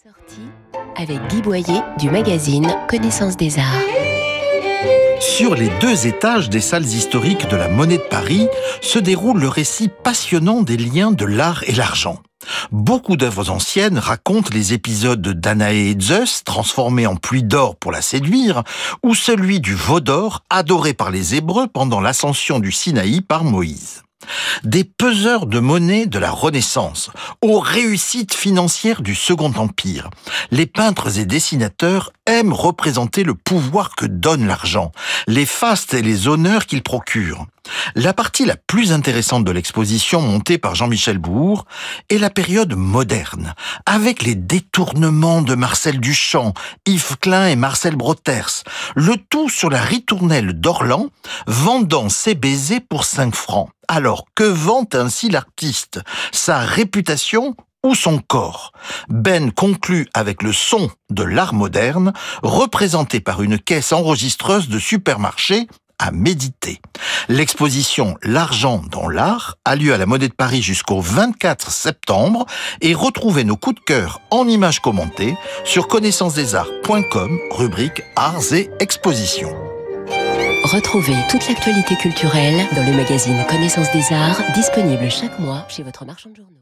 Sortie avec Guy Boyer du magazine Connaissance des Arts. Sur les deux étages des salles historiques de la Monnaie de Paris se déroule le récit passionnant des liens de l'art et l'argent. Beaucoup d'œuvres anciennes racontent les épisodes de Danaé et Zeus, transformés en pluie d'or pour la séduire, ou celui du veau d'or, adoré par les Hébreux pendant l'ascension du Sinaï par Moïse des peseurs de monnaie de la Renaissance aux réussites financières du Second Empire. Les peintres et dessinateurs aiment représenter le pouvoir que donne l'argent, les fastes et les honneurs qu'il procure. La partie la plus intéressante de l'exposition montée par Jean-Michel Bourg est la période moderne, avec les détournements de Marcel Duchamp, Yves Klein et Marcel Broters, le tout sur la ritournelle d'Orlan, vendant ses baisers pour 5 francs. Alors, que vend ainsi l'artiste? Sa réputation ou son corps? Ben conclut avec le son de l'art moderne, représenté par une caisse enregistreuse de supermarché à méditer. L'exposition L'argent dans l'art a lieu à la Monnaie de Paris jusqu'au 24 septembre et retrouvez nos coups de cœur en images commentées sur connaissancesdesarts.com, rubrique Arts et Expositions. Retrouvez toute l'actualité culturelle dans le magazine Connaissance des Arts, disponible chaque mois chez votre marchand de journaux.